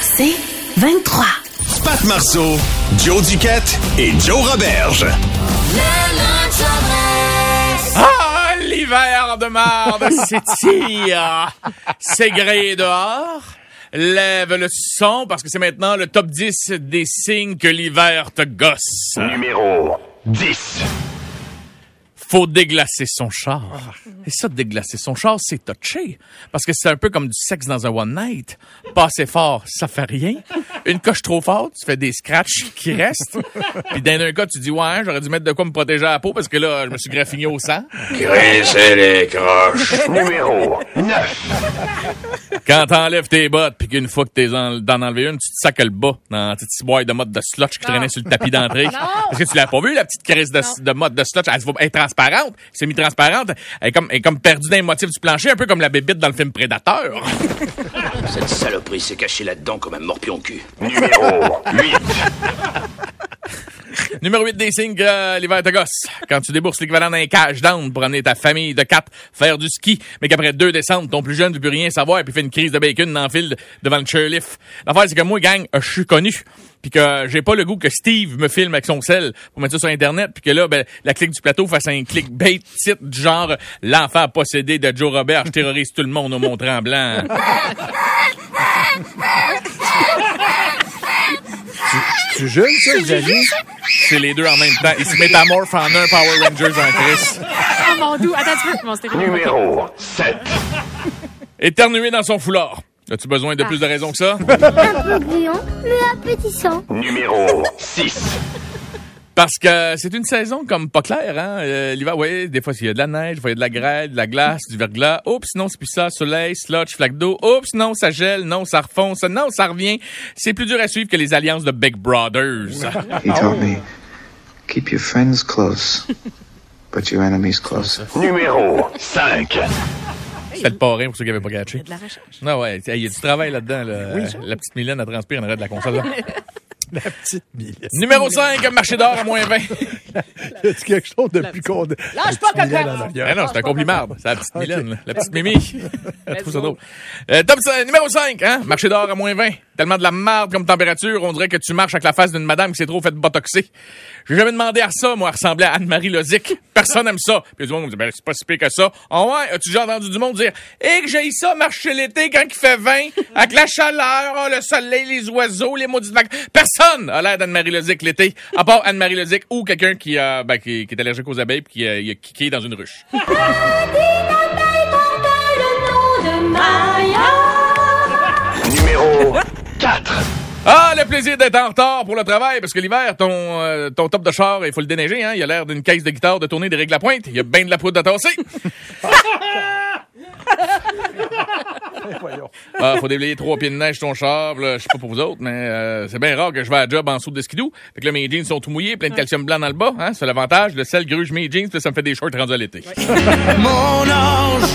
C'est 23. Pat Marceau, Joe Duquette et Joe Roberge. Ah, l'hiver de marde s'étire. C'est gris dehors. Lève le son parce que c'est maintenant le top 10 des signes que l'hiver te gosse. Numéro 10. Faut déglacer son char. Et ça, déglacer son char, c'est touché. Parce que c'est un peu comme du sexe dans un one night. Pas assez fort, ça fait rien. Une coche trop forte, tu fais des scratchs qui restent. Puis dans un cas, tu dis, ouais, j'aurais dû mettre de quoi me protéger la peau parce que là, je me suis graffiné au sang. Graissez les croches. Numéro 9. Quand t'enlèves tes bottes, puis qu'une fois que t'es en, d'en enlever une, tu te sacs le bas dans la petite boîte de mode de slotch qui traînait sur le tapis d'entrée. Parce que tu l'as pas vu, la petite crise de, de mode de slotch? Elle, se voit- elle est transparente, semi-transparente. Elle est comme, elle est comme perdue dans les motifs du plancher, un peu comme la bébite dans le film Prédateur. Cette saloperie s'est cachée là-dedans comme un morpion cul. Numéro 8. Numéro 8 des signes que l'hiver te gosse. Quand tu débourses l'équivalent d'un cash down pour amener ta famille de quatre faire du ski, mais qu'après deux descentes, ton plus jeune ne veut plus rien savoir et puis fait une crise de bacon dans le fil devant le chairlift. L'affaire, c'est que moi, gang, euh, je suis connu. Puis que j'ai pas le goût que Steve me filme avec son sel pour mettre ça sur Internet. Puis que là, ben, la clique du plateau fasse un clickbait titre du genre « L'enfant possédé de Joe Robert, je terrorise tout le monde au Mont-Tremblant. » Tu jeune, ça, Xavier? C'est les deux en même temps. Ils se métamorphent en un Power Rangers en Chris. Ah, mon doux. Attends, tu peux. Mon stéréo. Numéro 7. Éternuer dans son foulard. As-tu besoin de plus de raisons que ça? Un peu gluant, mais appétissant. Numéro 6. Parce que c'est une saison comme pas claire, hein? Euh, L'hiver, oui, des fois, il y a de la neige, des fois, il y a de la grêle, de la glace, du verglas. Oups, non, c'est plus ça, soleil, slotch, flaque d'eau. Oups, non, ça gèle, non, ça refond, ça, non, ça revient. C'est plus dur à suivre que les alliances de Big Brothers. He taught me keep your friends close, but your enemies closer. Numéro 5. C'est le parrain pour ceux qui n'avaient pas catché. De la recherche. Non, ouais, il y a du travail là-dedans, là. La petite Mylène a transpiré en arrêt de la console. là. La petite Mylène. Numéro 5, marché d'or à moins 20. Y a-tu quelque chose de plus con? Lâche pas, en arrière. Ah non, c'est un compliment. C'est la petite. Mylène, la petite Mimi. Je trouve ça drôle. Euh, top cinq- numéro 5, hein? Marché d'or à moins 20. Tellement de la merde comme température, on dirait que tu marches avec la face d'une madame qui s'est trop fait botoxer. J'ai jamais demandé à ça, moi, à ressembler à Anne-Marie Lozic. Personne aime ça. Puis du monde me dit, ben, c'est pas si pire que ça. Ah ouais, as-tu déjà entendu du monde dire, eh, que j'ai ça marcher l'été quand il fait 20, avec la chaleur, oh, le soleil, les oiseaux, les maudites vagues. Personne a l'air d'Anne-Marie Lozic l'été, à part Anne-Marie Lozic ou quelqu'un qui, euh, ben, qui, qui est allergique aux abeilles puis qui, euh, a kické dans une ruche. 4. Ah, le plaisir d'être en retard pour le travail, parce que l'hiver, ton, euh, ton top de char, il faut le déneiger, hein. Il a l'air d'une caisse de guitare de tourner des règles à pointe. Il y a bien de la poudre à tasser. Ah, faut déblayer trois pieds de neige ton char, là, je sais pas pour vous autres, mais euh, c'est bien rare que je vais à la job en dessous de skidoo. Fait que là, mes jeans sont tout mouillés, plein de calcium blanc dans le bas, hein. C'est l'avantage. Le sel gruge mes jeans, puis ça me fait des shorts rendus à l'été. Mon ange,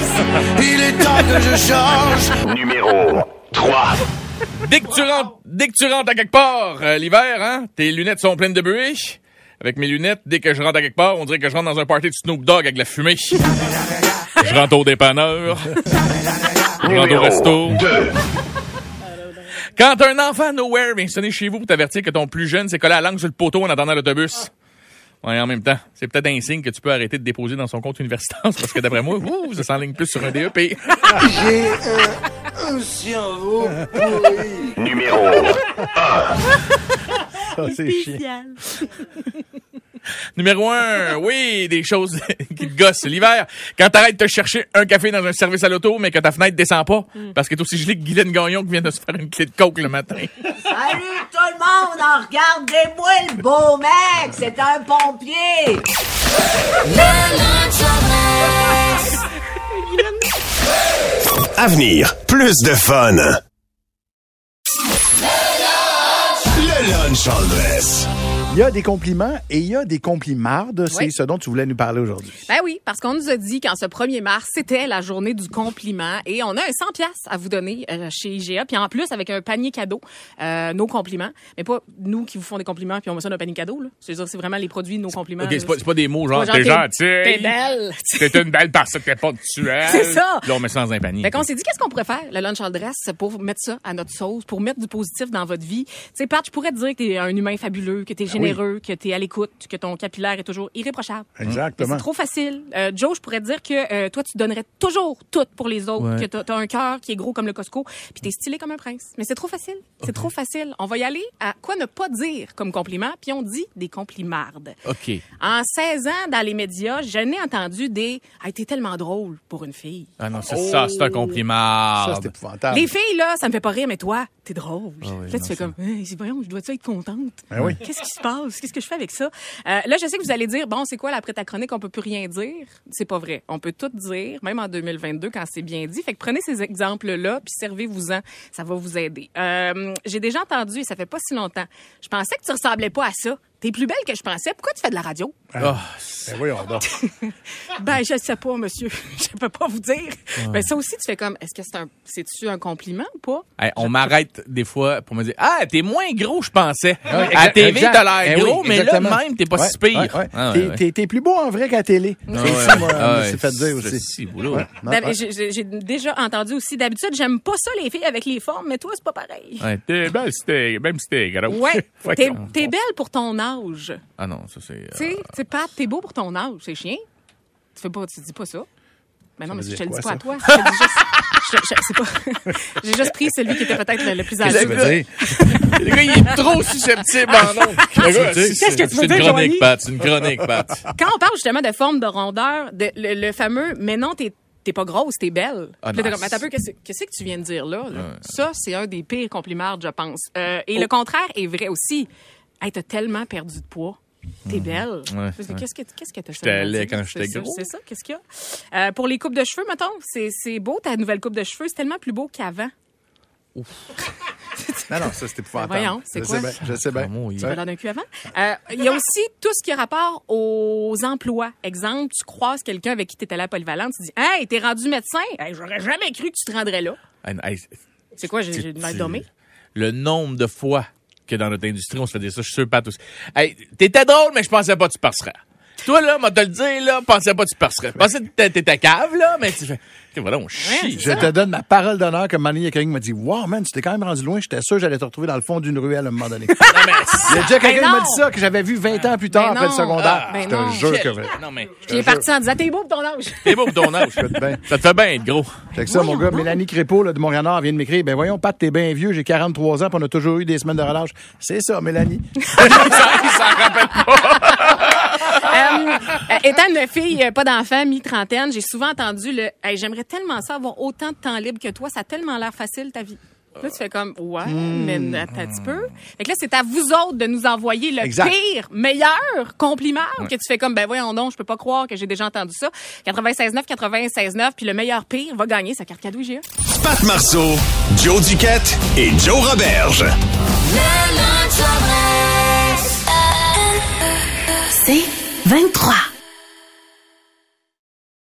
il est temps que je change. Numéro 3. Dès que tu rentres, dès que tu rentres à quelque part, euh, l'hiver, hein, tes lunettes sont pleines de bruit. Avec mes lunettes, dès que je rentre à quelque part, on dirait que je rentre dans un party de Snoop Dogg avec de la fumée. je rentre au dépanneur. Je rentre au resto. 2. Quand un enfant nowhere vient sonner chez vous pour t'avertir que ton plus jeune s'est collé la langue sur le poteau en attendant l'autobus. Ouais, en même temps, c'est peut-être un signe que tu peux arrêter de déposer dans son compte universitaire parce que d'après moi, ouh, ça s'enligne plus sur un E DEP. Numéro Ça, c'est chiant. Numéro un, oui, des choses qui te gossent. L'hiver, quand t'arrêtes de te chercher un café dans un service à l'auto, mais que ta fenêtre descend pas, parce qu'elle est aussi gelée que Guylaine Gagnon qui vient de se faire une clé de coke le matin. Salut tout le monde, en regardez-moi le beau mec, c'est un pompier. Avenir, plus de fun. Le lunch en dress. Il y a des compliments et il y a des complimardes. C'est Oui. ce dont tu voulais nous parler aujourd'hui. Ben oui, parce qu'on nous a dit qu'en ce 1er mars, c'était la journée du compliment et on a un 100 pièces à vous donner euh, chez IGA. Puis en plus, avec un panier cadeau, euh, nos compliments. Mais pas nous qui vous font des compliments puis on met ça dans un panier cadeau. là. C'est-à-dire, c'est vraiment les produits, nos compliments. OK, c'est pas, c'est pas des mots genre, t'es t'es- gentil. T'es belle. T'es une belle parce que t'es pas tuelle. C'est ça. Là, on met ça dans un panier. Fait qu'on s'est dit, qu'est-ce qu'on pourrait faire, le lunch all dress, pour mettre ça à notre sauce, pour mettre du positif dans votre vie? Tu sais, Pat, je pourrais te dire que t'es un humain fabuleux, que t'es généreux, que t'es à l'écoute, que ton capillaire est toujours irréprochable. Mais Exactement. C'est trop facile. Euh, Joe, je pourrais te dire que euh, toi, tu donnerais toujours tout pour les autres, Ouais. que t'as t'as un cœur qui est gros comme le Costco, puis t'es stylé comme un prince. Mais c'est trop facile. C'est trop facile. On va y aller à quoi ne pas dire comme compliment, puis on dit des complimardes. OK. En 16 ans, dans les médias, je n'ai entendu des « Hey, t'es tellement drôle pour une fille ». Ah non, c'est ça, c'est un compliment. Ça, c'est épouvantable. Les filles, là, ça me fait pas rire, mais toi, t'es drôle. Ah oui, là, tu fais comme, hey, c'est voyons, je dois être contente? Ben oui. Qu'est-ce qui se passe? Qu'est-ce que je fais avec ça? Euh, là, je sais que vous allez dire, bon, c'est quoi, là, après ta chronique, on peut plus rien dire? C'est pas vrai. On peut tout dire, même en 2022, quand c'est bien dit. Fait que prenez ces exemples-là, puis servez-vous-en. Ça va vous aider. Euh, J'ai déjà entendu, et ça fait pas si longtemps, je pensais que tu ressemblais pas à ça. T'es plus belle que je pensais. Pourquoi tu fais de la radio? Ah, Ben voyons donc. Ben, je sais pas, monsieur. je peux pas vous dire. Ben, ça aussi, tu fais comme, est-ce que c'est un, c'est-tu un compliment ou pas? hey, on m'arrête des fois pour me dire Ah, t'es moins gros, je pensais. Ouais, à TV, t'as l'air Eh oui, gros, mais exactement. là même, t'es pas Ouais, si pire. ouais, ouais. Ah, ouais, T'es- ouais. T'es t'es plus beau en vrai qu'à télé. Ah, C'est ouais. ça, moi, Ah, s'est fait dire C'est aussi. si, boulot. Ouais. Non, D'hab- ouais. J'ai déjà entendu aussi. D'habitude, j'aime pas ça, les filles avec les formes, mais toi, c'est pas pareil. Ouais, t'es belle, c'était, même si t'es gros. Ouais. T'es belle pour ton âge. Ah non, ça c'est. Tu sais, tu sais, Pat, t'es beau pour ton âge. C'est chien. Tu fais pas, tu dis pas ça. Mais non, mais je te le dis pas à toi. Je te le dis juste- je- je- c'est pas- J'ai juste pris celui qui était peut-être le, le plus Qu'est-ce que âgé. tu veux dire? Le gars, il est trop susceptible en ondes. Qu'est-ce que tu veux C'est une dire, chronique, Joanie? Pat. C'est une chronique, Pat. Quand on parle justement de forme de rondeur, de, le, le fameux, mais non, t'es t'es pas grosse, t'es belle. Ah, Puis là, un peu, qu'est-ce qu'est-ce que tu viens de dire là? là? Ça, c'est un des pires compliments, je pense. Euh, et le contraire est vrai aussi. Hey, t'as tellement perdu de poids. T'es belle. Mhm. Ouais, Qu'est-ce que qu'est-ce que t'as J'étais quand j'étais C'est ça, gros. C'est ça, qu'est-ce qu'il y a? Euh, pour les coupes de cheveux, mettons, c'est c'est beau ta nouvelle coupe de cheveux, c'est tellement plus beau qu'avant. Non, non, ça, c'est épouvantable. voyons, c'est Je quoi? sais bien, Je sais bien. Tu l'air d'un cul avant? Euh, Il y a aussi tout ce qui a rapport aux emplois. Exemple, tu croises quelqu'un avec qui tu étais là à Polyvalente, tu dis Hey, t'es rendu médecin? Hey, J'aurais jamais cru que tu te rendrais là. Hey, C'est quoi, j'ai mal dommée? Le nombre de fois que dans notre industrie, on se fait dire ça, je suis sûr, Pat aussi. Hey, t'étais drôle, mais je pensais pas que tu passerais. Toi, là, moi, te le dire, là, pensais pas que tu passerais. Je pensais que t'étais- t'étais cave, là, mais tu fais, voilà, on chie. Je te donne ma parole d'honneur que Manny, qui m'a dit Wow, man, tu t'es quand même rendu loin. J'étais sûr que j'allais te retrouver dans le fond d'une ruelle à un moment donné. Il y a déjà quelqu'un qui Ben m'a non. dit ça, que j'avais vu 20 ans plus tard Ben après le non. secondaire. Ah, ben je non. te jure que vrai. Non, mais Puis il est parti en disant T'es beau pour ton âge. t'es beau pour ton âge. Ça te fait bien être gros. Fait que ça, mon gars, Mélanie Crépeau là, de Montréal-Nord vient de m'écrire Ben voyons, Pat, t'es bien vieux, j'ai 43 ans, puis on a toujours eu des semaines de relâche. C'est ça, Mélanie. ça, il s'en rappelle pas. Étant une fille, euh, pas d'enfant, mi-trentaine, j'ai souvent entendu le Hey, J'aimerais tellement ça avoir autant de temps libre que toi, ça a tellement l'air facile ta vie. Là, tu fais comme, ouais, mais attends un petit peu. Fait que là, c'est à vous autres de nous envoyer le Exact. pire, meilleur compliment que tu fais comme, ben voyons donc, je peux pas croire que j'ai déjà entendu ça. 96.9, 96.9, puis le meilleur pire va gagner sa carte cadeau IGA. Pat Marceau, Joe Duquette et Joe Roberge. C'est 23.